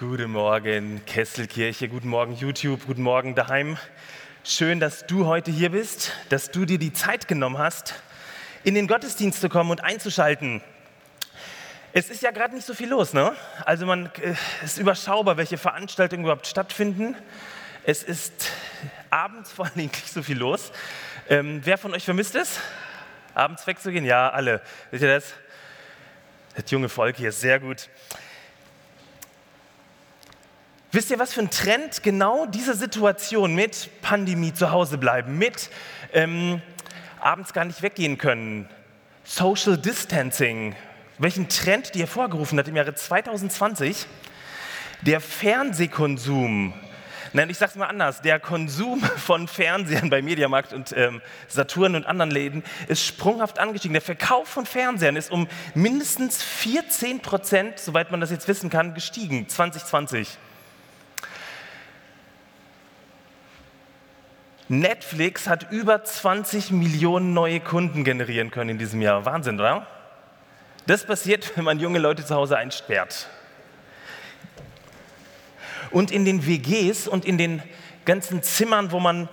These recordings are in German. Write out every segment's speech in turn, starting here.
Guten Morgen, Kesselkirche, guten Morgen, YouTube, guten Morgen daheim. Schön, dass du heute hier bist, dass du dir die Zeit genommen hast, in den Gottesdienst zu kommen und einzuschalten. Es ist ja gerade nicht so viel los, ne? Also man äh, es ist überschaubar, welche Veranstaltungen überhaupt stattfinden. Es ist abends vor allem nicht so viel los. Ähm, wer von euch vermisst es? Abends wegzugehen? Ja, alle. Seht ihr das? Das junge Volk hier ist sehr gut. Wisst ihr, was für ein Trend genau diese Situation mit Pandemie zu Hause bleiben, mit ähm, abends gar nicht weggehen können, Social Distancing, welchen Trend die hervorgerufen hat im Jahre 2020? Der Fernsehkonsum. Nein, ich sage es mal anders. Der Konsum von Fernsehern bei Mediamarkt und ähm, Saturn und anderen Läden ist sprunghaft angestiegen. Der Verkauf von Fernsehern ist um mindestens 14 Prozent, soweit man das jetzt wissen kann, gestiegen 2020. Netflix hat über 20 Millionen neue Kunden generieren können in diesem Jahr. Wahnsinn, oder? Das passiert, wenn man junge Leute zu Hause einsperrt. Und in den WGs und in den ganzen Zimmern, wo man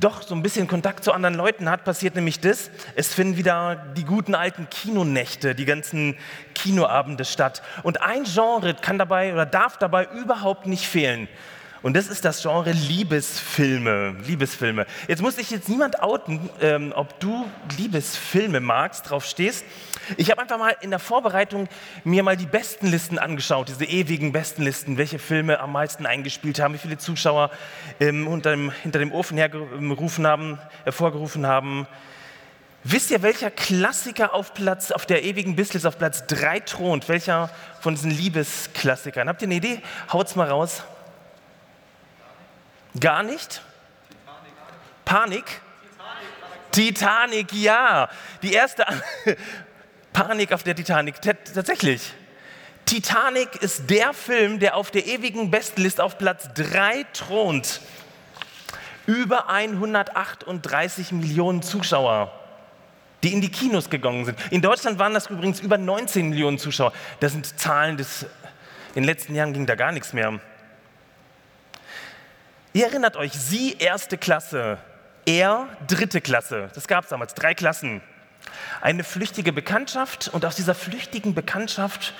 doch so ein bisschen Kontakt zu anderen Leuten hat, passiert nämlich das. Es finden wieder die guten alten Kinonächte, die ganzen Kinoabende statt. Und ein Genre kann dabei oder darf dabei überhaupt nicht fehlen. Und das ist das Genre Liebesfilme. Liebesfilme. Jetzt muss ich jetzt niemand outen, ähm, ob du Liebesfilme magst, drauf stehst. Ich habe einfach mal in der Vorbereitung mir mal die besten Listen angeschaut, diese ewigen besten Listen, welche Filme am meisten eingespielt haben, wie viele Zuschauer ähm, unter dem, hinter dem Ofen hergerufen haben, hervorgerufen haben. Wisst ihr, welcher Klassiker auf, Platz, auf der ewigen Bisslist auf Platz 3 thront? Welcher von diesen Liebesklassikern? Habt ihr eine Idee? Haut's mal raus. Gar nicht? Panik? Titanic, ja. Die erste Panik auf der Titanic, tatsächlich. Titanic ist der Film, der auf der ewigen Bestenliste auf Platz 3 thront. Über 138 Millionen Zuschauer, die in die Kinos gegangen sind. In Deutschland waren das übrigens über 19 Millionen Zuschauer. Das sind Zahlen des, in den letzten Jahren ging da gar nichts mehr. Ihr erinnert euch, sie erste Klasse, er dritte Klasse. Das gab es damals, drei Klassen. Eine flüchtige Bekanntschaft und aus dieser flüchtigen Bekanntschaft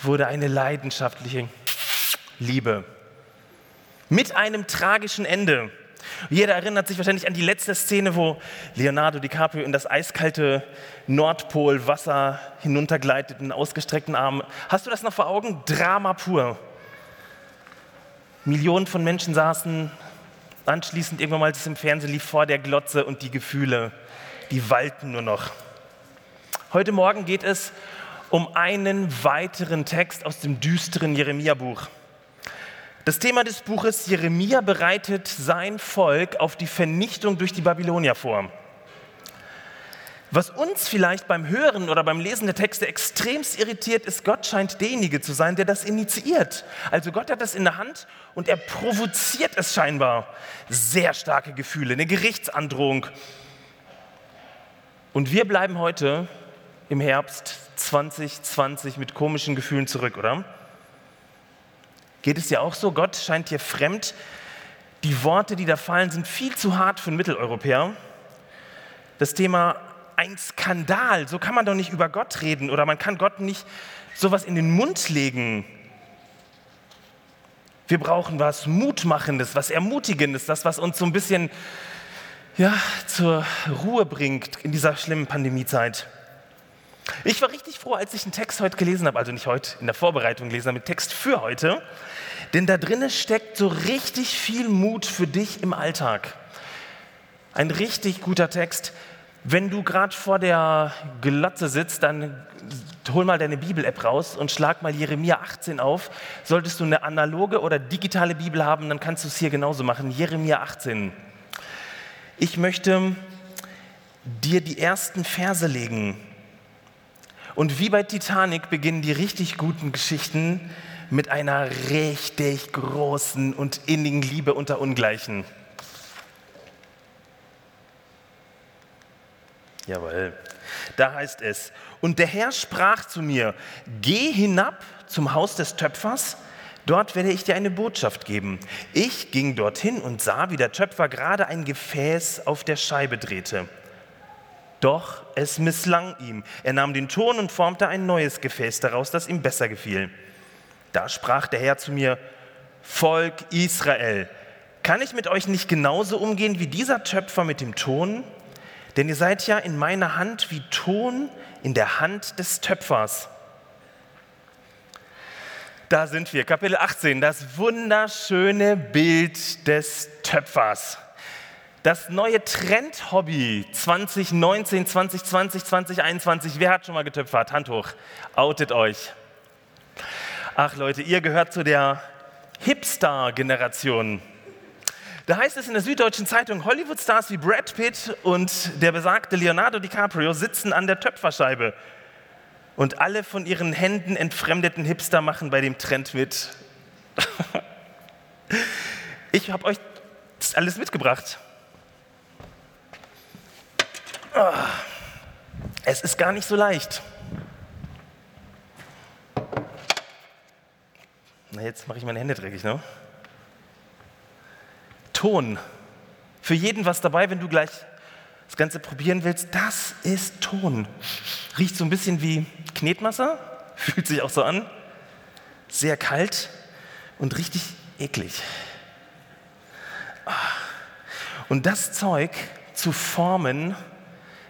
wurde eine leidenschaftliche Liebe. Mit einem tragischen Ende. Jeder erinnert sich wahrscheinlich an die letzte Szene, wo Leonardo DiCaprio in das eiskalte Nordpolwasser hinuntergleitet, in ausgestreckten Armen. Hast du das noch vor Augen? Drama pur. Millionen von Menschen saßen anschließend irgendwann mal, als es im Fernsehen lief, vor der Glotze und die Gefühle, die walten nur noch. Heute Morgen geht es um einen weiteren Text aus dem düsteren Jeremia-Buch. Das Thema des Buches Jeremia bereitet sein Volk auf die Vernichtung durch die Babylonier vor. Was uns vielleicht beim Hören oder beim Lesen der Texte extremst irritiert, ist, Gott scheint derjenige zu sein, der das initiiert. Also Gott hat das in der Hand und er provoziert es scheinbar. Sehr starke Gefühle, eine Gerichtsandrohung. Und wir bleiben heute im Herbst 2020 mit komischen Gefühlen zurück, oder? Geht es dir auch so? Gott scheint dir fremd. Die Worte, die da fallen, sind viel zu hart für einen Mitteleuropäer. Das Thema ein Skandal. So kann man doch nicht über Gott reden oder man kann Gott nicht sowas in den Mund legen. Wir brauchen was Mutmachendes, was Ermutigendes, das, was uns so ein bisschen ja, zur Ruhe bringt in dieser schlimmen Pandemiezeit. Ich war richtig froh, als ich einen Text heute gelesen habe, also nicht heute in der Vorbereitung gelesen habe, einen Text für heute, denn da drinnen steckt so richtig viel Mut für dich im Alltag. Ein richtig guter Text, wenn du gerade vor der Glotze sitzt, dann hol mal deine Bibel-App raus und schlag mal Jeremia 18 auf. Solltest du eine analoge oder digitale Bibel haben, dann kannst du es hier genauso machen. Jeremia 18. Ich möchte dir die ersten Verse legen. Und wie bei Titanic beginnen die richtig guten Geschichten mit einer richtig großen und innigen Liebe unter Ungleichen. Jawohl. Da heißt es, und der Herr sprach zu mir, geh hinab zum Haus des Töpfers, Dort werde ich dir eine Botschaft geben. Ich ging dorthin und sah, wie der Töpfer gerade ein Gefäß auf der Scheibe drehte. Doch es misslang ihm. Er nahm den Ton und formte ein neues Gefäß daraus, das ihm besser gefiel. Da sprach der Herr zu mir, Volk Israel, kann ich mit euch nicht genauso umgehen wie dieser Töpfer mit dem Ton? Denn ihr seid ja in meiner Hand wie Ton in der Hand des Töpfers. Da sind wir, Kapitel 18, das wunderschöne Bild des Töpfers. Das neue Trendhobby 2019, 2020, 2021. Wer hat schon mal getöpfert? Hand hoch. Outet euch. Ach Leute, ihr gehört zu der Hipster-Generation. Da heißt es in der Süddeutschen Zeitung, Hollywood-Stars wie Brad Pitt und der besagte Leonardo DiCaprio sitzen an der Töpferscheibe. Und alle von ihren Händen entfremdeten Hipster machen bei dem Trend mit. ich habe euch das alles mitgebracht. Ah, es ist gar nicht so leicht. Na, jetzt mache ich meine Hände dreckig, ne? Ton. Für jeden was dabei, wenn du gleich das Ganze probieren willst. Das ist Ton. Riecht so ein bisschen wie Knetmasse, fühlt sich auch so an. Sehr kalt und richtig eklig. Ah. Und das Zeug zu formen,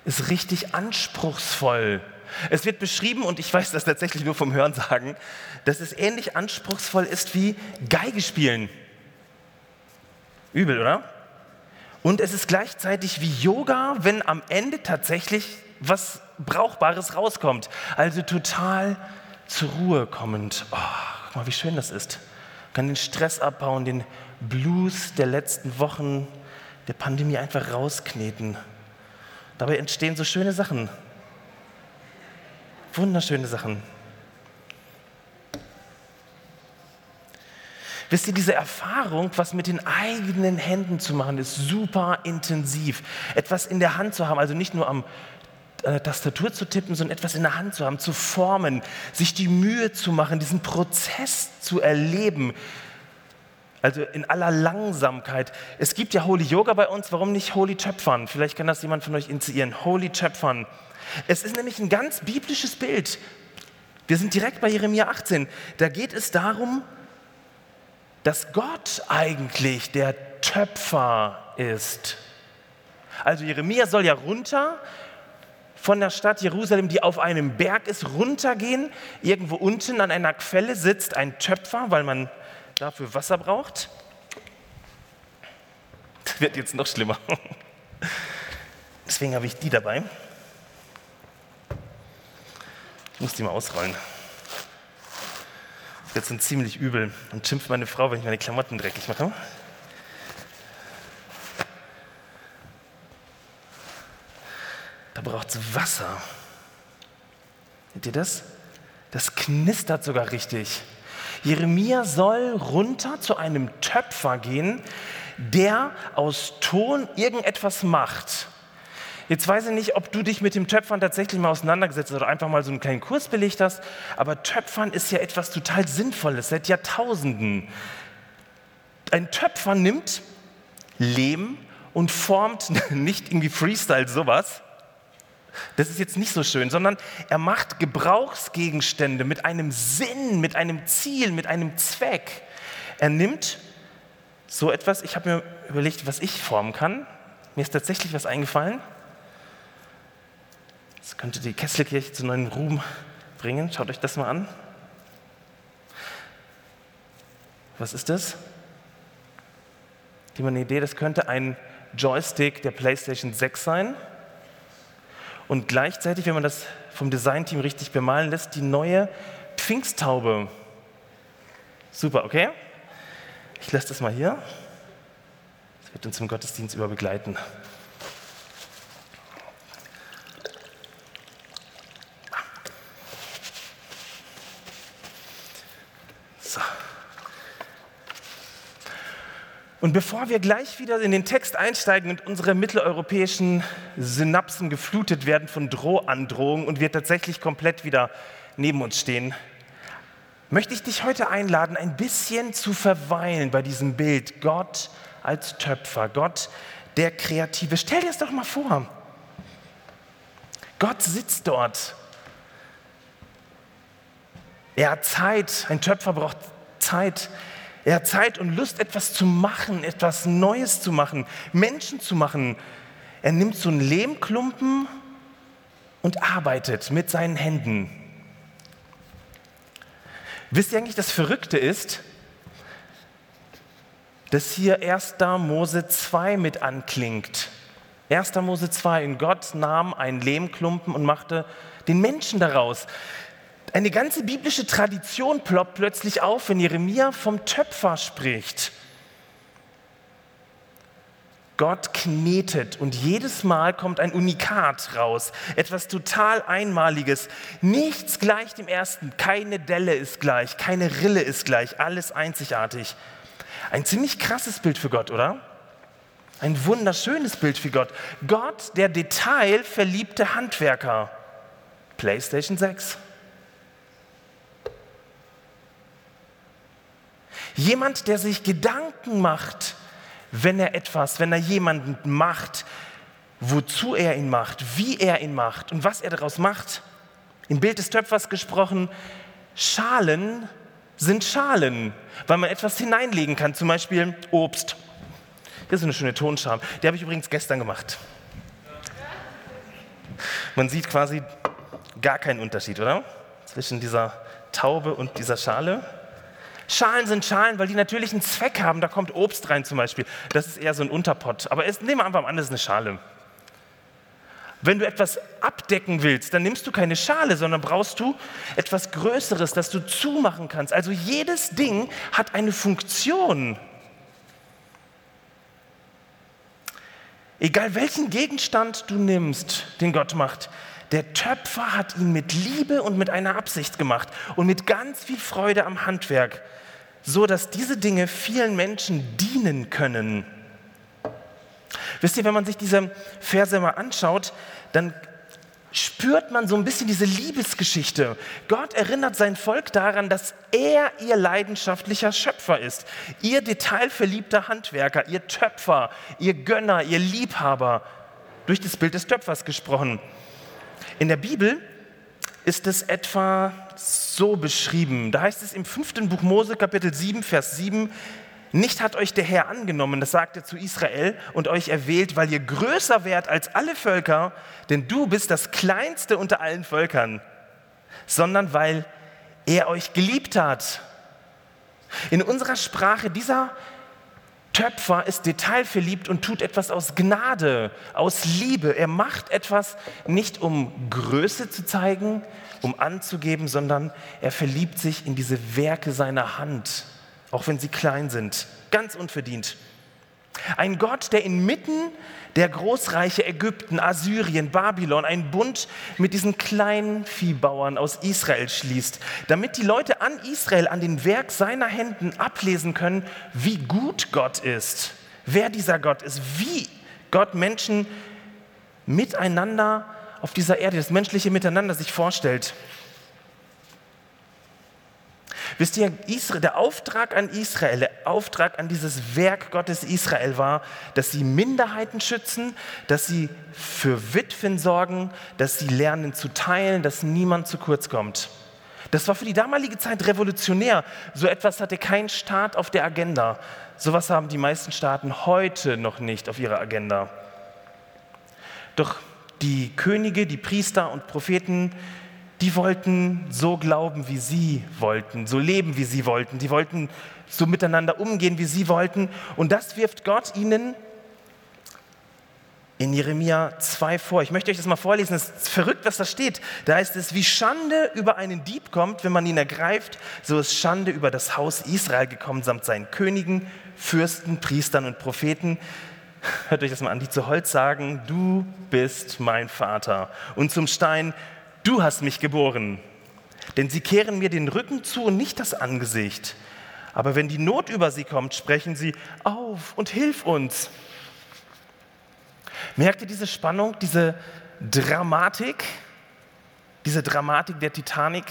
ist richtig anspruchsvoll. Es wird beschrieben, und ich weiß das tatsächlich nur vom Hörensagen, dass es ähnlich anspruchsvoll ist wie Geige spielen. Übel, oder? Und es ist gleichzeitig wie Yoga, wenn am Ende tatsächlich was Brauchbares rauskommt. Also total zur Ruhe kommend. Oh, guck mal, wie schön das ist. Man kann den Stress abbauen, den Blues der letzten Wochen der Pandemie einfach rauskneten. Dabei entstehen so schöne Sachen. Wunderschöne Sachen. Wisst ihr, diese Erfahrung, was mit den eigenen Händen zu machen, ist super intensiv. Etwas in der Hand zu haben, also nicht nur am äh, Tastatur zu tippen, sondern etwas in der Hand zu haben, zu formen, sich die Mühe zu machen, diesen Prozess zu erleben, also in aller Langsamkeit. Es gibt ja Holy Yoga bei uns, warum nicht Holy Töpfern? Vielleicht kann das jemand von euch initiieren. Holy Töpfern. Es ist nämlich ein ganz biblisches Bild. Wir sind direkt bei Jeremia 18. Da geht es darum, dass Gott eigentlich der Töpfer ist. Also Jeremia soll ja runter von der Stadt Jerusalem, die auf einem Berg ist, runtergehen. Irgendwo unten an einer Quelle sitzt ein Töpfer, weil man dafür Wasser braucht. Das wird jetzt noch schlimmer. Deswegen habe ich die dabei. Ich muss die mal ausrollen. Wird sind ziemlich übel und schimpft meine Frau, wenn ich meine Klamotten dreckig mache. Da braucht es Wasser. Seht ihr das? Das knistert sogar richtig. Jeremia soll runter zu einem Töpfer gehen, der aus Ton irgendetwas macht. Jetzt weiß ich nicht, ob du dich mit dem Töpfern tatsächlich mal auseinandergesetzt hast oder einfach mal so einen kleinen Kurs belegt hast, aber Töpfern ist ja etwas total Sinnvolles seit Jahrtausenden. Ein Töpfer nimmt Lehm und formt nicht irgendwie Freestyle sowas, das ist jetzt nicht so schön, sondern er macht Gebrauchsgegenstände mit einem Sinn, mit einem Ziel, mit einem Zweck. Er nimmt so etwas, ich habe mir überlegt, was ich formen kann. Mir ist tatsächlich was eingefallen. Das könnte die Kesselkirche zu neuen Ruhm bringen. Schaut euch das mal an. Was ist das? Die eine Idee, das könnte ein Joystick der PlayStation 6 sein und gleichzeitig, wenn man das vom Designteam richtig bemalen lässt, die neue Pfingsttaube. Super, okay? Ich lasse das mal hier. Das wird uns im Gottesdienst über begleiten. Und bevor wir gleich wieder in den Text einsteigen und unsere mitteleuropäischen Synapsen geflutet werden von Drohandrohungen und wir tatsächlich komplett wieder neben uns stehen, möchte ich dich heute einladen, ein bisschen zu verweilen bei diesem Bild. Gott als Töpfer, Gott der Kreative. Stell dir es doch mal vor. Gott sitzt dort. Er hat Zeit. Ein Töpfer braucht Zeit. Er hat Zeit und Lust, etwas zu machen, etwas Neues zu machen, Menschen zu machen. Er nimmt so einen Lehmklumpen und arbeitet mit seinen Händen. Wisst ihr eigentlich, das Verrückte ist, dass hier 1. Mose 2 mit anklingt. 1. Mose 2, in Gott nahm einen Lehmklumpen und machte den Menschen daraus. Eine ganze biblische Tradition ploppt plötzlich auf, wenn Jeremia vom Töpfer spricht. Gott knetet und jedes Mal kommt ein Unikat raus, etwas total Einmaliges. Nichts gleich dem ersten, keine Delle ist gleich, keine Rille ist gleich, alles einzigartig. Ein ziemlich krasses Bild für Gott, oder? Ein wunderschönes Bild für Gott. Gott, der detailverliebte Handwerker. PlayStation 6. Jemand, der sich Gedanken macht, wenn er etwas, wenn er jemanden macht, wozu er ihn macht, wie er ihn macht und was er daraus macht. Im Bild des Töpfers gesprochen, Schalen sind Schalen, weil man etwas hineinlegen kann, zum Beispiel Obst. Hier ist eine schöne Tonscham. Die habe ich übrigens gestern gemacht. Man sieht quasi gar keinen Unterschied, oder? Zwischen dieser Taube und dieser Schale. Schalen sind Schalen, weil die natürlich einen Zweck haben. Da kommt Obst rein zum Beispiel. Das ist eher so ein Unterpott. Aber es, nehmen wir einfach an, das ist eine Schale. Wenn du etwas abdecken willst, dann nimmst du keine Schale, sondern brauchst du etwas Größeres, das du zumachen kannst. Also jedes Ding hat eine Funktion. Egal welchen Gegenstand du nimmst, den Gott macht, der Töpfer hat ihn mit Liebe und mit einer Absicht gemacht und mit ganz viel Freude am Handwerk, so dass diese Dinge vielen Menschen dienen können. Wisst ihr, wenn man sich diese Verse mal anschaut, dann spürt man so ein bisschen diese Liebesgeschichte. Gott erinnert sein Volk daran, dass er ihr leidenschaftlicher Schöpfer ist, ihr detailverliebter Handwerker, ihr Töpfer, ihr Gönner, ihr Liebhaber. Durch das Bild des Töpfers gesprochen. In der Bibel ist es etwa so beschrieben. Da heißt es im fünften Buch Mose, Kapitel 7, Vers 7, nicht hat euch der Herr angenommen, das sagt er zu Israel, und euch erwählt, weil ihr größer wärt als alle Völker, denn du bist das kleinste unter allen Völkern, sondern weil er euch geliebt hat. In unserer Sprache, dieser Töpfer ist detailverliebt und tut etwas aus Gnade, aus Liebe. Er macht etwas nicht um Größe zu zeigen, um anzugeben, sondern er verliebt sich in diese Werke seiner Hand auch wenn sie klein sind, ganz unverdient. Ein Gott, der inmitten der Großreiche Ägypten, Assyrien, Babylon einen Bund mit diesen kleinen Viehbauern aus Israel schließt, damit die Leute an Israel, an den Werk seiner Händen ablesen können, wie gut Gott ist, wer dieser Gott ist, wie Gott Menschen miteinander auf dieser Erde, das menschliche Miteinander sich vorstellt. Wisst ihr, der Auftrag an Israel, der Auftrag an dieses Werk Gottes Israel war, dass sie Minderheiten schützen, dass sie für Witwen sorgen, dass sie lernen zu teilen, dass niemand zu kurz kommt. Das war für die damalige Zeit revolutionär. So etwas hatte kein Staat auf der Agenda. So etwas haben die meisten Staaten heute noch nicht auf ihrer Agenda. Doch die Könige, die Priester und Propheten, die wollten so glauben, wie sie wollten, so leben, wie sie wollten. Die wollten so miteinander umgehen, wie sie wollten. Und das wirft Gott ihnen in Jeremia 2 vor. Ich möchte euch das mal vorlesen. Es ist verrückt, was da steht. Da heißt es, wie Schande über einen Dieb kommt, wenn man ihn ergreift, so ist Schande über das Haus Israel gekommen, samt seinen Königen, Fürsten, Priestern und Propheten. Hört euch das mal an, die zu Holz sagen, du bist mein Vater. Und zum Stein, du hast mich geboren. Denn sie kehren mir den Rücken zu und nicht das Angesicht. Aber wenn die Not über sie kommt, sprechen sie, auf und hilf uns. Merkt ihr diese Spannung, diese Dramatik, diese Dramatik der Titanic?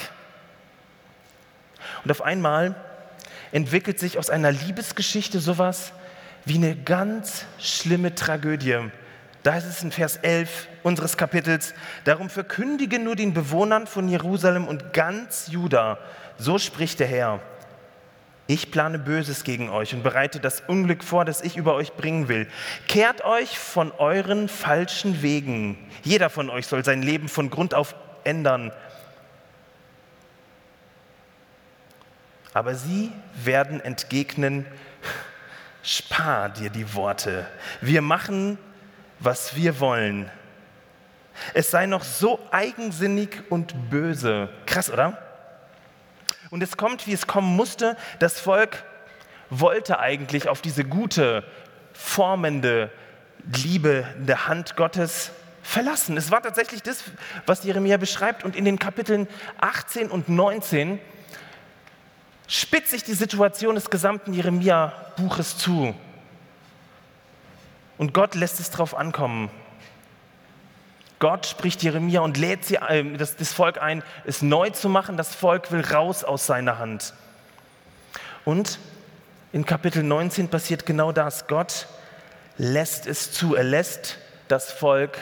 Und auf einmal entwickelt sich aus einer Liebesgeschichte sowas wie eine ganz schlimme Tragödie. Da heißt es in Vers 11 unseres Kapitels, darum verkündige nur den Bewohnern von Jerusalem und ganz Juda, so spricht der Herr. Ich plane Böses gegen euch und bereite das Unglück vor, das ich über euch bringen will. Kehrt euch von euren falschen Wegen. Jeder von euch soll sein Leben von Grund auf ändern. Aber sie werden entgegnen, spar dir die Worte. Wir machen, was wir wollen. Es sei noch so eigensinnig und böse. Krass, oder? Und es kommt, wie es kommen musste. Das Volk wollte eigentlich auf diese gute, formende, liebende Hand Gottes verlassen. Es war tatsächlich das, was Jeremia beschreibt. Und in den Kapiteln 18 und 19 spitzt sich die Situation des gesamten Jeremia-Buches zu. Und Gott lässt es darauf ankommen. Gott spricht Jeremia und lädt sie, äh, das, das Volk ein, es neu zu machen. Das Volk will raus aus seiner Hand. Und in Kapitel 19 passiert genau das. Gott lässt es zu. Er lässt das Volk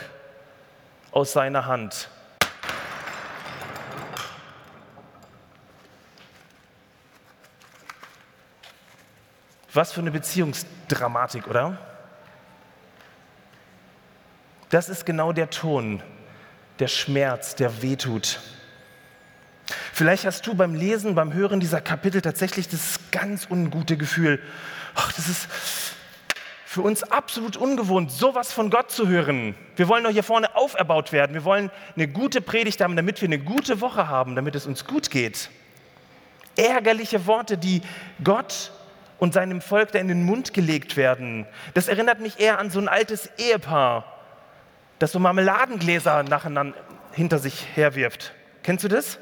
aus seiner Hand. Was für eine Beziehungsdramatik, oder? Das ist genau der Ton, der Schmerz, der wehtut. Vielleicht hast du beim Lesen, beim Hören dieser Kapitel tatsächlich das ganz ungute Gefühl, ach, das ist für uns absolut ungewohnt, sowas von Gott zu hören. Wir wollen doch hier vorne auferbaut werden. Wir wollen eine gute Predigt haben, damit wir eine gute Woche haben, damit es uns gut geht. Ärgerliche Worte, die Gott und seinem Volk da in den Mund gelegt werden. Das erinnert mich eher an so ein altes Ehepaar, das so Marmeladengläser nacheinander hinter sich herwirft. Kennst du das?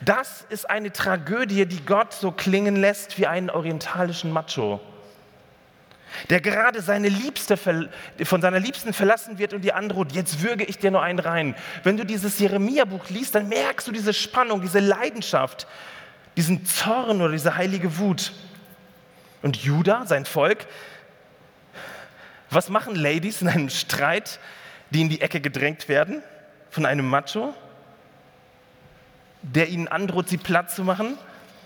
Das ist eine Tragödie, die Gott so klingen lässt wie einen orientalischen Macho, der gerade seine Liebste von seiner Liebsten verlassen wird und die androht, jetzt würge ich dir nur einen rein. Wenn du dieses Jeremia-Buch liest, dann merkst du diese Spannung, diese Leidenschaft, diesen Zorn oder diese heilige Wut. Und Judah, sein Volk, was machen Ladies in einem Streit, die in die Ecke gedrängt werden von einem Macho, der ihnen androht, sie platt zu machen?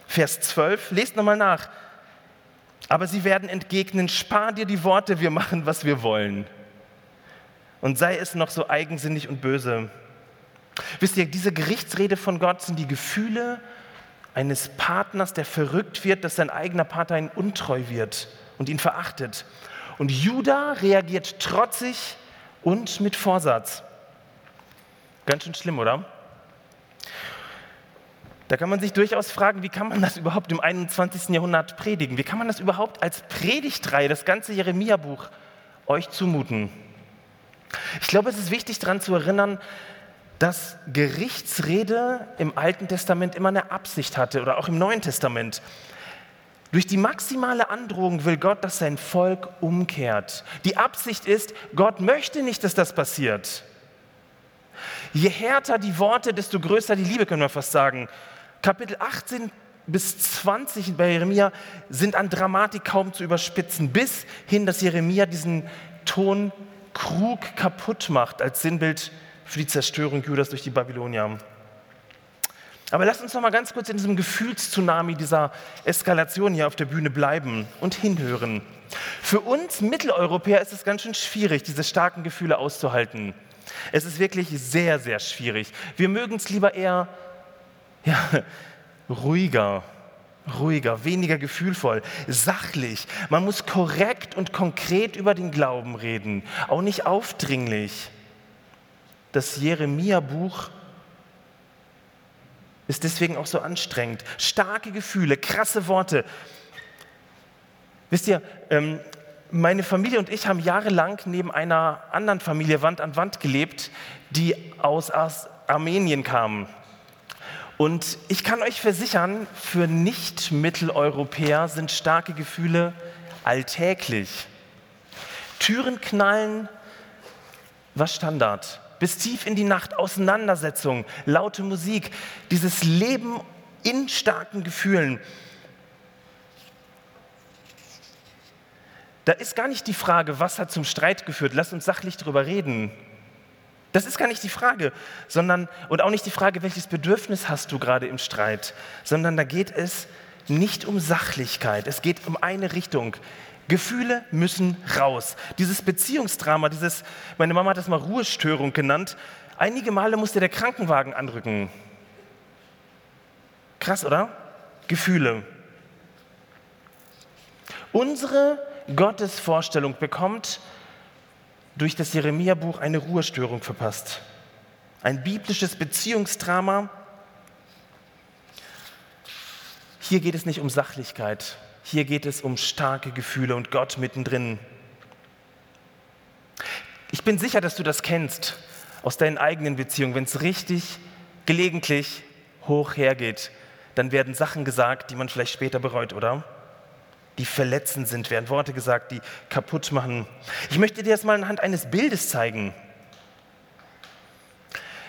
Vers 12, lest nochmal nach. Aber sie werden entgegnen, spar dir die Worte, wir machen, was wir wollen. Und sei es noch so eigensinnig und böse. Wisst ihr, diese Gerichtsrede von Gott sind die Gefühle eines Partners, der verrückt wird, dass sein eigener Partner ihn untreu wird und ihn verachtet. Und Judah reagiert trotzig und mit Vorsatz. Ganz schön schlimm, oder? Da kann man sich durchaus fragen, wie kann man das überhaupt im 21. Jahrhundert predigen? Wie kann man das überhaupt als Predigtreihe, das ganze Jeremia-Buch, euch zumuten? Ich glaube, es ist wichtig daran zu erinnern, dass Gerichtsrede im Alten Testament immer eine Absicht hatte oder auch im Neuen Testament. Durch die maximale Androhung will Gott, dass sein Volk umkehrt. Die Absicht ist, Gott möchte nicht, dass das passiert. Je härter die Worte, desto größer die Liebe, können wir fast sagen. Kapitel 18 bis 20 bei Jeremia sind an Dramatik kaum zu überspitzen, bis hin, dass Jeremia diesen Tonkrug kaputt macht als Sinnbild für die Zerstörung Judas durch die Babylonier. Aber lasst uns noch mal ganz kurz in diesem Gefühlstsunami dieser Eskalation hier auf der Bühne bleiben und hinhören. Für uns Mitteleuropäer ist es ganz schön schwierig, diese starken Gefühle auszuhalten. Es ist wirklich sehr, sehr schwierig. Wir mögen es lieber eher ja, ruhiger, ruhiger, weniger gefühlvoll, sachlich. Man muss korrekt und konkret über den Glauben reden, auch nicht aufdringlich. Das Jeremia-Buch ist deswegen auch so anstrengend. Starke Gefühle, krasse Worte. Wisst ihr, ähm, meine Familie und ich haben jahrelang neben einer anderen Familie Wand an Wand gelebt, die aus Armenien kamen. Und ich kann euch versichern, für Nicht-Mitteleuropäer sind starke Gefühle alltäglich. Türen knallen war Standard bis tief in die Nacht, Auseinandersetzungen, laute Musik. Dieses Leben in starken Gefühlen. Da ist gar nicht die Frage, was hat zum Streit geführt. Lass uns sachlich darüber reden. Das ist gar nicht die Frage, sondern und auch nicht die Frage, welches Bedürfnis hast du gerade im Streit, sondern da geht es nicht um Sachlichkeit. Es geht um eine Richtung. Gefühle müssen raus. Dieses Beziehungsdrama, dieses, meine Mama hat das mal Ruhestörung genannt. Einige Male musste der Krankenwagen anrücken. Krass, oder? Gefühle. Unsere Gottesvorstellung bekommt durch das Jeremia-Buch eine Ruhestörung verpasst. Ein biblisches Beziehungsdrama. Hier geht es nicht um Sachlichkeit, hier geht es um starke Gefühle und Gott mittendrin. Ich bin sicher, dass du das kennst aus deinen eigenen Beziehungen. Wenn es richtig gelegentlich hoch hergeht, dann werden Sachen gesagt, die man vielleicht später bereut, oder? die verletzend sind, werden Worte gesagt, die kaputt machen. Ich möchte dir das mal anhand eines Bildes zeigen.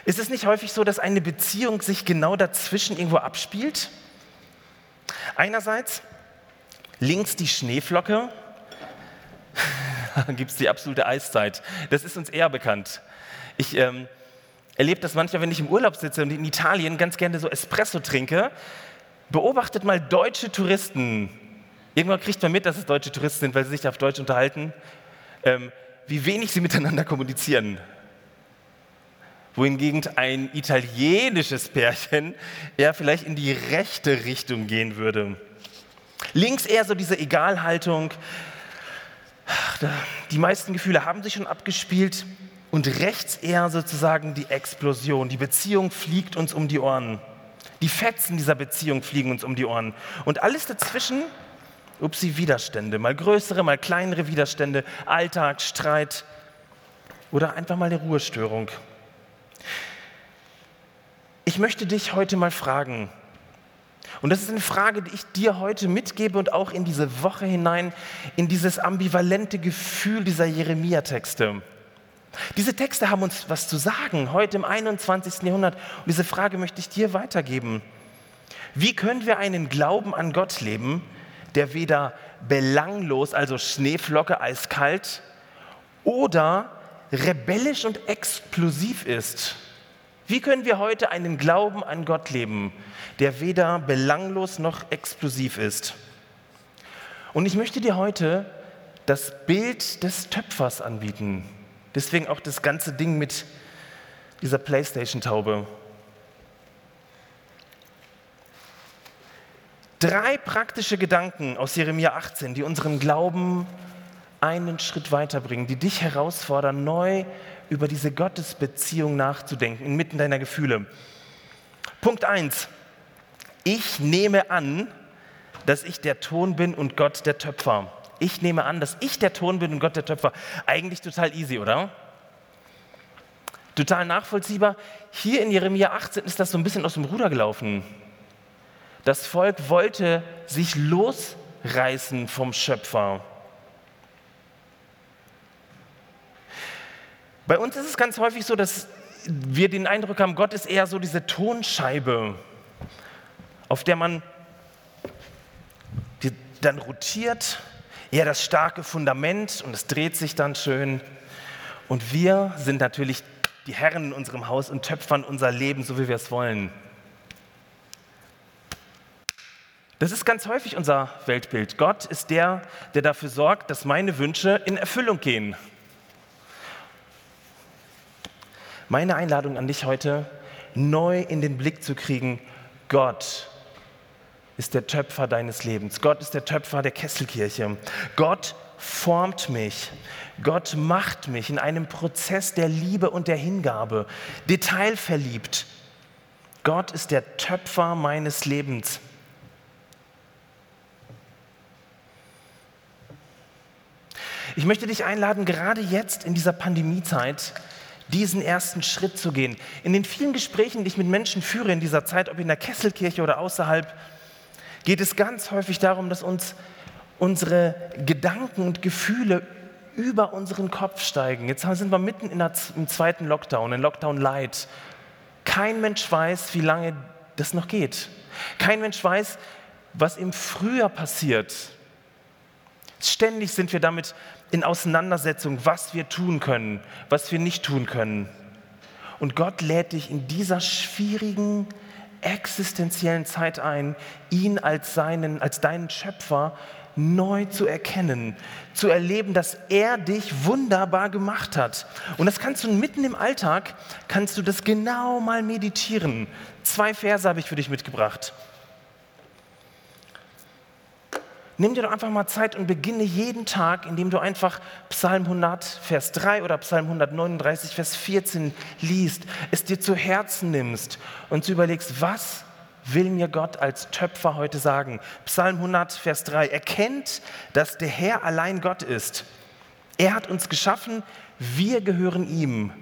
Ist es nicht häufig so, dass eine Beziehung sich genau dazwischen irgendwo abspielt? Einerseits links die Schneeflocke, gibt es die absolute Eiszeit. Das ist uns eher bekannt. Ich ähm, erlebe das manchmal, wenn ich im Urlaub sitze und in Italien ganz gerne so Espresso trinke. Beobachtet mal deutsche Touristen, Irgendwann kriegt man mit, dass es deutsche Touristen sind, weil sie sich auf Deutsch unterhalten, ähm, wie wenig sie miteinander kommunizieren. Wohingegen ein italienisches Pärchen eher vielleicht in die rechte Richtung gehen würde. Links eher so diese Egalhaltung. Die meisten Gefühle haben sich schon abgespielt. Und rechts eher sozusagen die Explosion. Die Beziehung fliegt uns um die Ohren. Die Fetzen dieser Beziehung fliegen uns um die Ohren. Und alles dazwischen upsi, Widerstände, mal größere, mal kleinere Widerstände, Alltag, Streit oder einfach mal eine Ruhestörung. Ich möchte dich heute mal fragen, und das ist eine Frage, die ich dir heute mitgebe und auch in diese Woche hinein, in dieses ambivalente Gefühl dieser Jeremia-Texte. Diese Texte haben uns was zu sagen, heute im 21. Jahrhundert. Und diese Frage möchte ich dir weitergeben. Wie können wir einen Glauben an Gott leben, der weder belanglos, also Schneeflocke, eiskalt, oder rebellisch und explosiv ist. Wie können wir heute einen Glauben an Gott leben, der weder belanglos noch explosiv ist? Und ich möchte dir heute das Bild des Töpfers anbieten. Deswegen auch das ganze Ding mit dieser Playstation-Taube. Drei praktische Gedanken aus Jeremia 18, die unseren Glauben einen Schritt weiterbringen, die dich herausfordern, neu über diese Gottesbeziehung nachzudenken, inmitten deiner Gefühle. Punkt 1. Ich nehme an, dass ich der Ton bin und Gott der Töpfer. Ich nehme an, dass ich der Ton bin und Gott der Töpfer. Eigentlich total easy, oder? Total nachvollziehbar. Hier in Jeremia 18 ist das so ein bisschen aus dem Ruder gelaufen. Das Volk wollte sich losreißen vom Schöpfer. Bei uns ist es ganz häufig so, dass wir den Eindruck haben, Gott ist eher so diese Tonscheibe, auf der man dann rotiert, eher das starke Fundament und es dreht sich dann schön. Und wir sind natürlich die Herren in unserem Haus und töpfern unser Leben, so wie wir es wollen. Das ist ganz häufig unser Weltbild. Gott ist der, der dafür sorgt, dass meine Wünsche in Erfüllung gehen. Meine Einladung an dich heute, neu in den Blick zu kriegen, Gott ist der Töpfer deines Lebens. Gott ist der Töpfer der Kesselkirche. Gott formt mich. Gott macht mich in einem Prozess der Liebe und der Hingabe, detailverliebt. Gott ist der Töpfer meines Lebens. Ich möchte dich einladen, gerade jetzt in dieser Pandemiezeit diesen ersten Schritt zu gehen. In den vielen Gesprächen, die ich mit Menschen führe in dieser Zeit, ob in der Kesselkirche oder außerhalb, geht es ganz häufig darum, dass uns unsere Gedanken und Gefühle über unseren Kopf steigen. Jetzt sind wir mitten in der, im zweiten Lockdown, in Lockdown Light. Kein Mensch weiß, wie lange das noch geht. Kein Mensch weiß, was ihm früher passiert. Ständig sind wir damit in Auseinandersetzung, was wir tun können, was wir nicht tun können. Und Gott lädt dich in dieser schwierigen, existenziellen Zeit ein, ihn als, seinen, als deinen Schöpfer neu zu erkennen, zu erleben, dass er dich wunderbar gemacht hat. Und das kannst du mitten im Alltag, kannst du das genau mal meditieren. Zwei Verse habe ich für dich mitgebracht. Nimm dir doch einfach mal Zeit und beginne jeden Tag, indem du einfach Psalm 100, Vers 3 oder Psalm 139, Vers 14 liest, es dir zu Herzen nimmst und du überlegst, was will mir Gott als Töpfer heute sagen? Psalm 100, Vers 3. Erkennt, dass der Herr allein Gott ist. Er hat uns geschaffen, wir gehören ihm.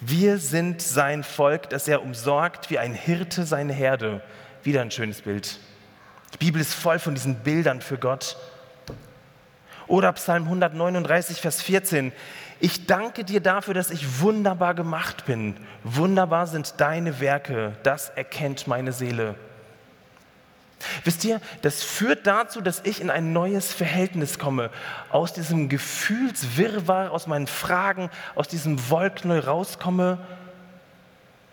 Wir sind sein Volk, das er umsorgt wie ein Hirte seine Herde. Wieder ein schönes Bild. Die Bibel ist voll von diesen Bildern für Gott. Oder Psalm 139, Vers 14. Ich danke dir dafür, dass ich wunderbar gemacht bin. Wunderbar sind deine Werke. Das erkennt meine Seele. Wisst ihr, das führt dazu, dass ich in ein neues Verhältnis komme. Aus diesem Gefühlswirrwarr, aus meinen Fragen, aus diesem Wollknäuel rauskomme,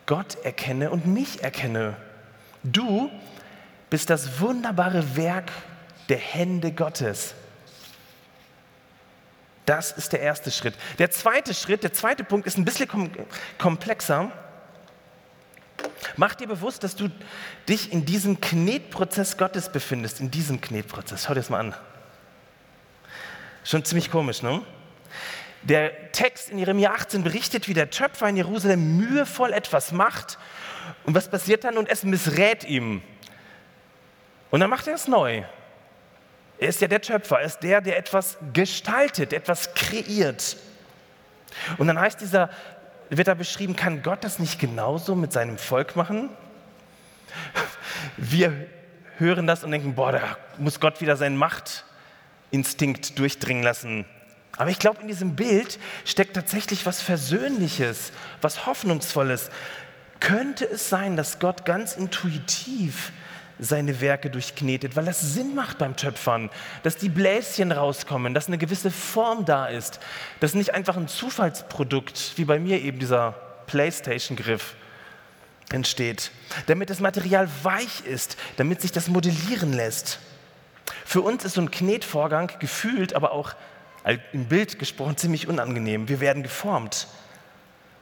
Gott erkenne und mich erkenne. Du bist das wunderbare Werk der Hände Gottes. Das ist der erste Schritt. Der zweite Schritt, der zweite Punkt ist ein bisschen komplexer. Mach dir bewusst, dass du dich in diesem Knetprozess Gottes befindest, in diesem Knetprozess. Schau dir das mal an. Schon ziemlich komisch, ne? Der Text in Jeremia 18 berichtet, wie der Töpfer in Jerusalem mühevoll etwas macht. Und was passiert dann? Und es missrät ihm. Und dann macht er es neu. Er ist ja der Töpfer, er ist der, der etwas gestaltet, etwas kreiert. Und dann heißt dieser, wird da beschrieben, kann Gott das nicht genauso mit seinem Volk machen? Wir hören das und denken, boah, da muss Gott wieder seinen Machtinstinkt durchdringen lassen. Aber ich glaube, in diesem Bild steckt tatsächlich was Versöhnliches, was Hoffnungsvolles. Könnte es sein, dass Gott ganz intuitiv seine Werke durchknetet, weil das Sinn macht beim Töpfern, dass die Bläschen rauskommen, dass eine gewisse Form da ist, dass nicht einfach ein Zufallsprodukt, wie bei mir eben dieser Playstation-Griff entsteht, damit das Material weich ist, damit sich das modellieren lässt. Für uns ist so ein Knetvorgang gefühlt, aber auch im Bild gesprochen ziemlich unangenehm. Wir werden geformt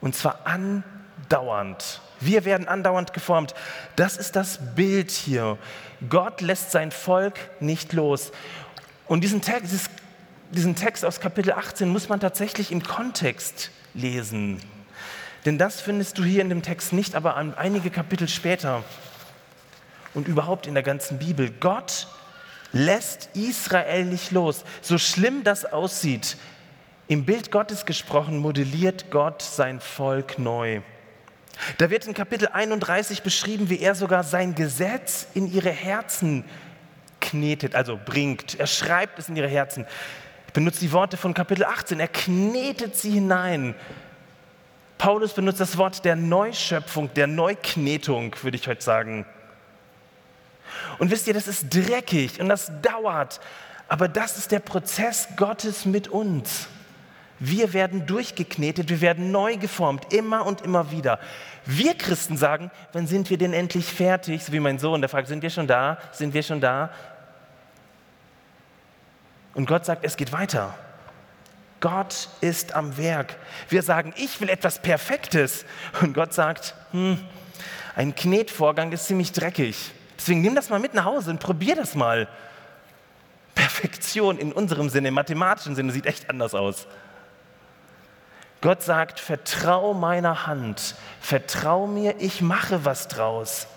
und zwar andauernd. Wir werden andauernd geformt. Das ist das Bild hier. Gott lässt sein Volk nicht los. Und diesen Text, diesen Text aus Kapitel 18 muss man tatsächlich im Kontext lesen. Denn das findest du hier in dem Text nicht, aber einige Kapitel später und überhaupt in der ganzen Bibel. Gott lässt Israel nicht los. So schlimm das aussieht, im Bild Gottes gesprochen, modelliert Gott sein Volk neu. Da wird in Kapitel 31 beschrieben, wie er sogar sein Gesetz in ihre Herzen knetet, also bringt. Er schreibt es in ihre Herzen. Ich benutze die Worte von Kapitel 18. Er knetet sie hinein. Paulus benutzt das Wort der Neuschöpfung, der Neuknetung, würde ich heute sagen. Und wisst ihr, das ist dreckig und das dauert. Aber das ist der Prozess Gottes mit uns. Wir werden durchgeknetet, wir werden neu geformt, immer und immer wieder. Wir Christen sagen, wann sind wir denn endlich fertig? So wie mein Sohn, der fragt, sind wir schon da? Sind wir schon da? Und Gott sagt, es geht weiter. Gott ist am Werk. Wir sagen, ich will etwas Perfektes. Und Gott sagt, hm, ein Knetvorgang ist ziemlich dreckig. Deswegen nimm das mal mit nach Hause und probier das mal. Perfektion in unserem Sinne, im mathematischen Sinne, sieht echt anders aus. Gott sagt, vertrau meiner Hand, vertrau mir, ich mache was draus.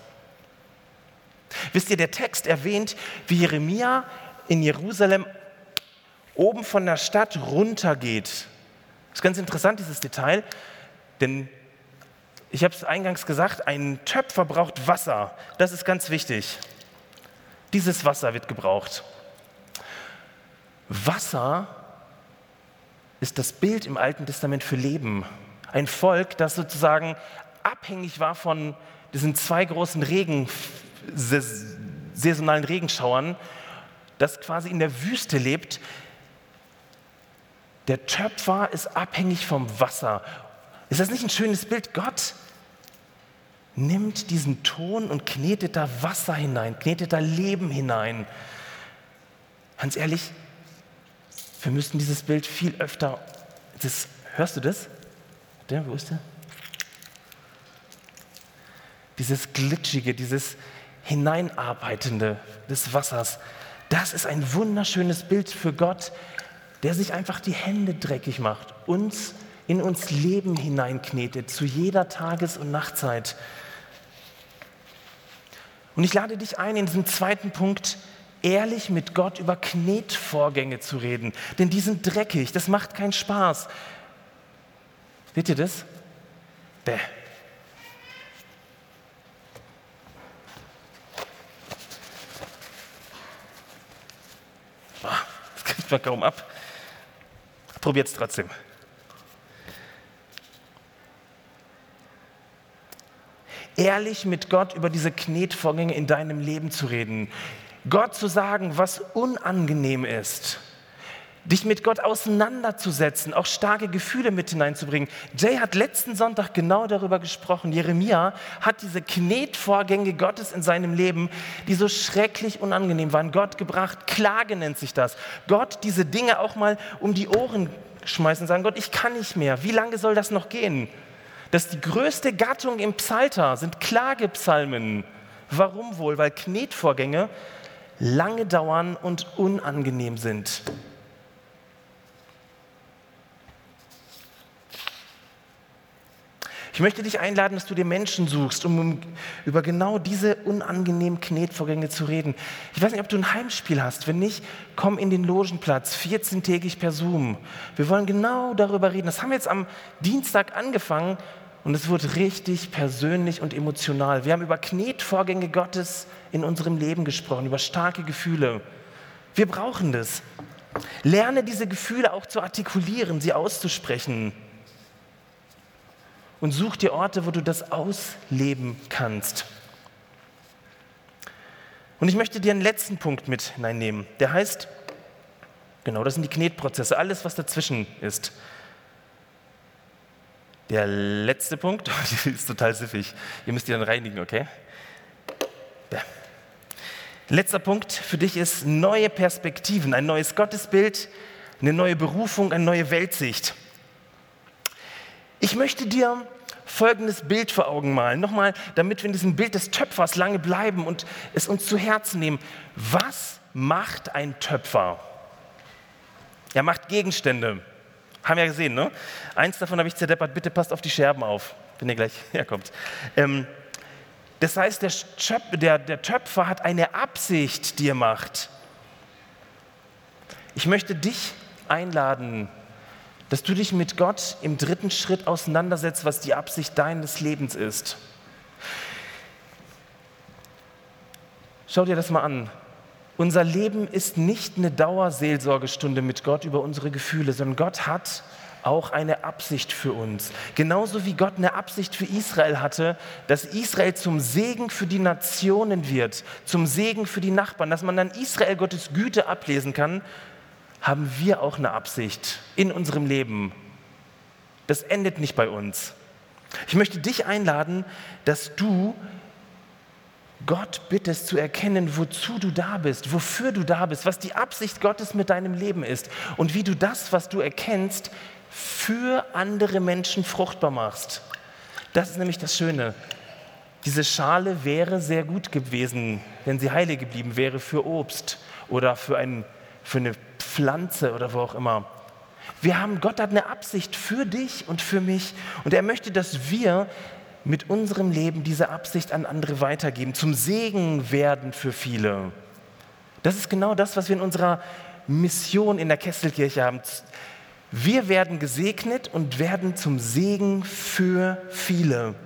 Wisst ihr, der Text erwähnt, wie Jeremia in Jerusalem oben von der Stadt runtergeht. Das ist ganz interessant, dieses Detail, denn ich habe es eingangs gesagt, ein Töpfer braucht Wasser. Das ist ganz wichtig. Dieses Wasser wird gebraucht. Wasser ist das Bild im Alten Testament für Leben. Ein Volk, das sozusagen abhängig war von diesen zwei großen Regen, saisonalen Regenschauern, das quasi in der Wüste lebt. Der Töpfer ist abhängig vom Wasser. Ist das nicht ein schönes Bild? Gott nimmt diesen Ton und knetet da Wasser hinein, knetet da Leben hinein. Ganz ehrlich, wir müssten dieses Bild viel öfter. Das, hörst du das? Der, wo ist der? Dieses Glitschige, dieses Hineinarbeitende des Wassers. Das ist ein wunderschönes Bild für Gott, der sich einfach die Hände dreckig macht, uns in uns Leben hineinknetet, zu jeder Tages- und Nachtzeit. Und ich lade dich ein, in diesem zweiten Punkt ehrlich mit Gott über Knetvorgänge zu reden. Denn die sind dreckig, das macht keinen Spaß. Seht ihr das? Bäh. Ah, das kriegt man kaum ab. Probiert es trotzdem. ehrlich mit Gott über diese Knetvorgänge in deinem Leben zu reden. Gott zu sagen, was unangenehm ist. Dich mit Gott auseinanderzusetzen, auch starke Gefühle mit hineinzubringen. Jay hat letzten Sonntag genau darüber gesprochen. Jeremia hat diese Knetvorgänge Gottes in seinem Leben, die so schrecklich unangenehm waren, Gott gebracht. Klage nennt sich das. Gott diese Dinge auch mal um die Ohren schmeißen und sagen, Gott, ich kann nicht mehr. Wie lange soll das noch gehen? dass die größte Gattung im Psalter sind Klagepsalmen. Warum wohl? Weil Knetvorgänge lange dauern und unangenehm sind. Ich möchte dich einladen, dass du dir Menschen suchst, um über genau diese unangenehmen Knetvorgänge zu reden. Ich weiß nicht, ob du ein Heimspiel hast. Wenn nicht, komm in den Logenplatz, 14-tägig per Zoom. Wir wollen genau darüber reden. Das haben wir jetzt am Dienstag angefangen und es wurde richtig persönlich und emotional. Wir haben über Knetvorgänge Gottes in unserem Leben gesprochen, über starke Gefühle. Wir brauchen das. Lerne diese Gefühle auch zu artikulieren, sie auszusprechen und such dir Orte, wo du das ausleben kannst. Und ich möchte dir einen letzten Punkt mit hineinnehmen. Der heißt, genau, das sind die Knetprozesse, alles, was dazwischen ist. Der letzte Punkt, ist total siffig. Ihr müsst die dann reinigen, okay? Ja. Letzter Punkt für dich ist neue Perspektiven, ein neues Gottesbild, eine neue Berufung, eine neue Weltsicht. Ich möchte dir folgendes Bild vor Augen malen. Nochmal, damit wir in diesem Bild des Töpfers lange bleiben und es uns zu Herzen nehmen. Was macht ein Töpfer? Er macht Gegenstände. Haben ja gesehen, ne? Eins davon habe ich zerdeppert. Bitte passt auf die Scherben auf, wenn ihr gleich herkommt. Ähm, das heißt, der, Schöp der, der Töpfer hat eine Absicht, die er macht. Ich möchte dich einladen, dass du dich mit Gott im dritten Schritt auseinandersetzt, was die Absicht deines Lebens ist. Schau dir das mal an. Unser Leben ist nicht eine Dauerseelsorgestunde mit Gott über unsere Gefühle, sondern Gott hat auch eine Absicht für uns. Genauso wie Gott eine Absicht für Israel hatte, dass Israel zum Segen für die Nationen wird, zum Segen für die Nachbarn, dass man dann Israel Gottes Güte ablesen kann, haben wir auch eine Absicht in unserem Leben. Das endet nicht bei uns. Ich möchte dich einladen, dass du Gott bittest zu erkennen, wozu du da bist, wofür du da bist, was die Absicht Gottes mit deinem Leben ist und wie du das, was du erkennst, für andere Menschen fruchtbar machst. Das ist nämlich das Schöne. Diese Schale wäre sehr gut gewesen, wenn sie heile geblieben wäre für Obst oder für, ein, für eine Pflanze oder wo auch immer. Wir haben, Gott hat eine Absicht für dich und für mich und er möchte, dass wir mit unserem Leben diese Absicht an andere weitergeben, zum Segen werden für viele. Das ist genau das, was wir in unserer Mission in der Kesselkirche haben. Wir werden gesegnet und werden zum Segen für viele.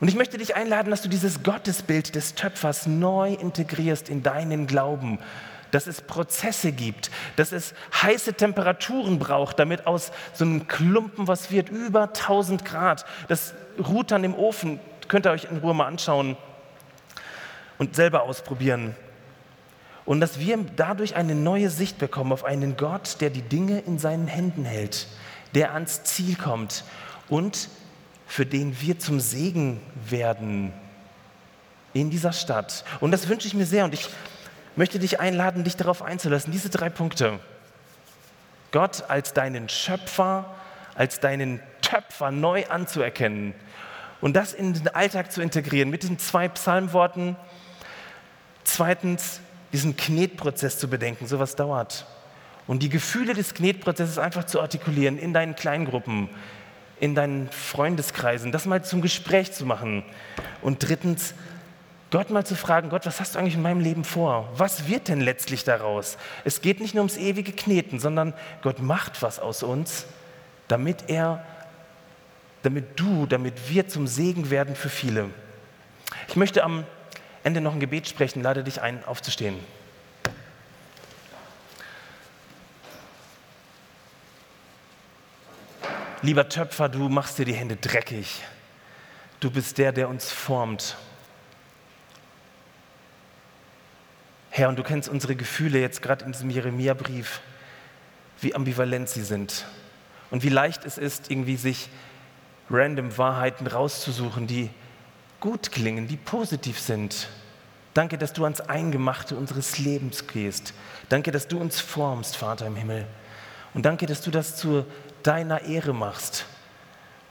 Und ich möchte dich einladen, dass du dieses Gottesbild des Töpfers neu integrierst in deinen Glauben dass es Prozesse gibt, dass es heiße Temperaturen braucht, damit aus so einem Klumpen was wird, über 1000 Grad. Das ruht dann im Ofen, könnt ihr euch in Ruhe mal anschauen. und selber ausprobieren. Und dass wir dadurch eine neue Sicht bekommen auf einen Gott, der die Dinge in seinen Händen hält, der ans Ziel kommt und für den wir zum Segen werden in dieser Stadt. Und das wünsche ich mir sehr und ich möchte dich einladen, dich darauf einzulassen. Diese drei Punkte. Gott als deinen Schöpfer, als deinen Töpfer neu anzuerkennen und das in den Alltag zu integrieren mit den zwei Psalmworten. Zweitens, diesen Knetprozess zu bedenken, sowas dauert. Und die Gefühle des Knetprozesses einfach zu artikulieren in deinen Kleingruppen, in deinen Freundeskreisen, das mal zum Gespräch zu machen. Und drittens, Gott mal zu fragen, Gott, was hast du eigentlich in meinem Leben vor? Was wird denn letztlich daraus? Es geht nicht nur ums ewige Kneten, sondern Gott macht was aus uns, damit er, damit du, damit wir zum Segen werden für viele. Ich möchte am Ende noch ein Gebet sprechen, lade dich ein, aufzustehen. Lieber Töpfer, du machst dir die Hände dreckig. Du bist der, der uns formt. Herr, und du kennst unsere Gefühle jetzt gerade in diesem Jeremia-Brief, wie ambivalent sie sind und wie leicht es ist, irgendwie sich random Wahrheiten rauszusuchen, die gut klingen, die positiv sind. Danke, dass du ans Eingemachte unseres Lebens gehst. Danke, dass du uns formst, Vater im Himmel. Und danke, dass du das zu deiner Ehre machst.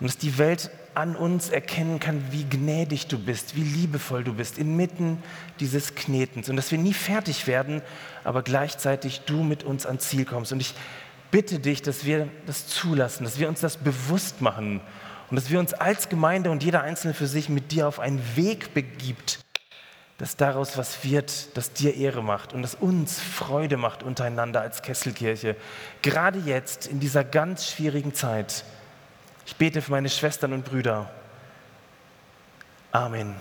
Und dass die Welt an uns erkennen kann, wie gnädig du bist, wie liebevoll du bist, inmitten dieses Knetens. Und dass wir nie fertig werden, aber gleichzeitig du mit uns ans Ziel kommst. Und ich bitte dich, dass wir das zulassen, dass wir uns das bewusst machen und dass wir uns als Gemeinde und jeder Einzelne für sich mit dir auf einen Weg begibt, dass daraus was wird, das dir Ehre macht und das uns Freude macht untereinander als Kesselkirche. Gerade jetzt in dieser ganz schwierigen Zeit. Ich bete für meine Schwestern und Brüder. Amen.